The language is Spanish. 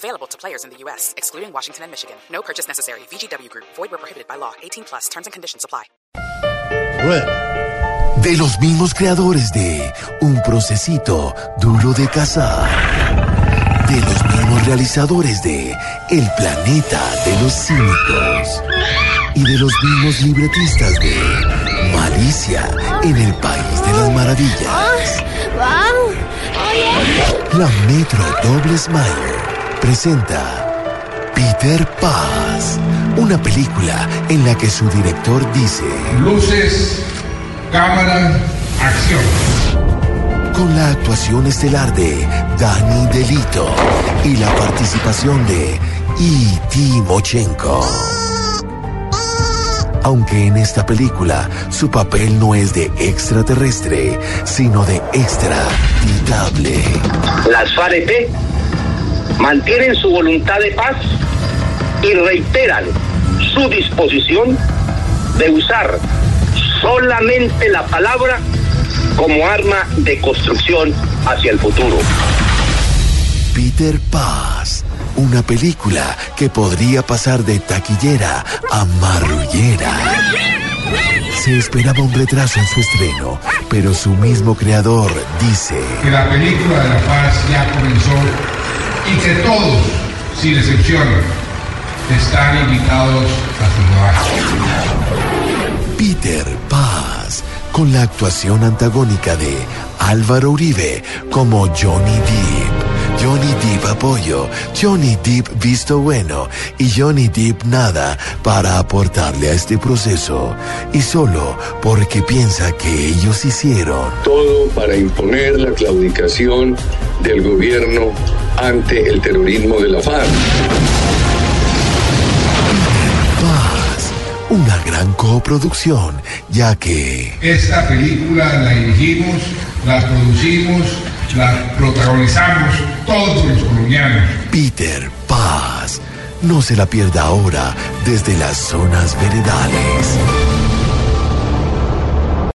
Available to players in the U.S., excluding Washington and Michigan. No purchase necessary. VGW Group. Void where prohibited by law. 18 plus. Terms and conditions apply. De los mismos creadores de Un Procesito Duro de Cazar. De los mismos realizadores de El Planeta de los Cínicos. Y de los mismos libretistas de Malicia en el País de las Maravillas. La Metro Doble Smile presenta Peter Paz, una película en la que su director dice, Luces, cámara, acción. con la actuación estelar de Danny Delito y la participación de E.T. Mochenko. Aunque en esta película su papel no es de extraterrestre, sino de extraditable. Las FAREP mantienen su voluntad de paz y reiteran su disposición de usar solamente la palabra como arma de construcción hacia el futuro. Peter Paz, una película que podría pasar de taquillera a marrullera. Se esperaba un retraso en su estreno, pero su mismo creador dice, Que la película de la paz ya comenzó y que todos, sin excepción, están invitados a su. Peter Paz, con la actuación antagónica de Álvaro Uribe como Johnny Depp. Johnny Depp apoyo, Johnny Depp visto bueno y Johnny Depp nada para aportarle a este proceso. Y solo porque piensa que ellos hicieron. todo para imponer la claudicación del gobierno ante el terrorismo de la FARC. Paz, una gran coproducción, ya que Esta película la dirigimos, la producimos, la protagonizamos todos los colombianos. Peter Paz no se la pierda ahora desde las zonas veredales.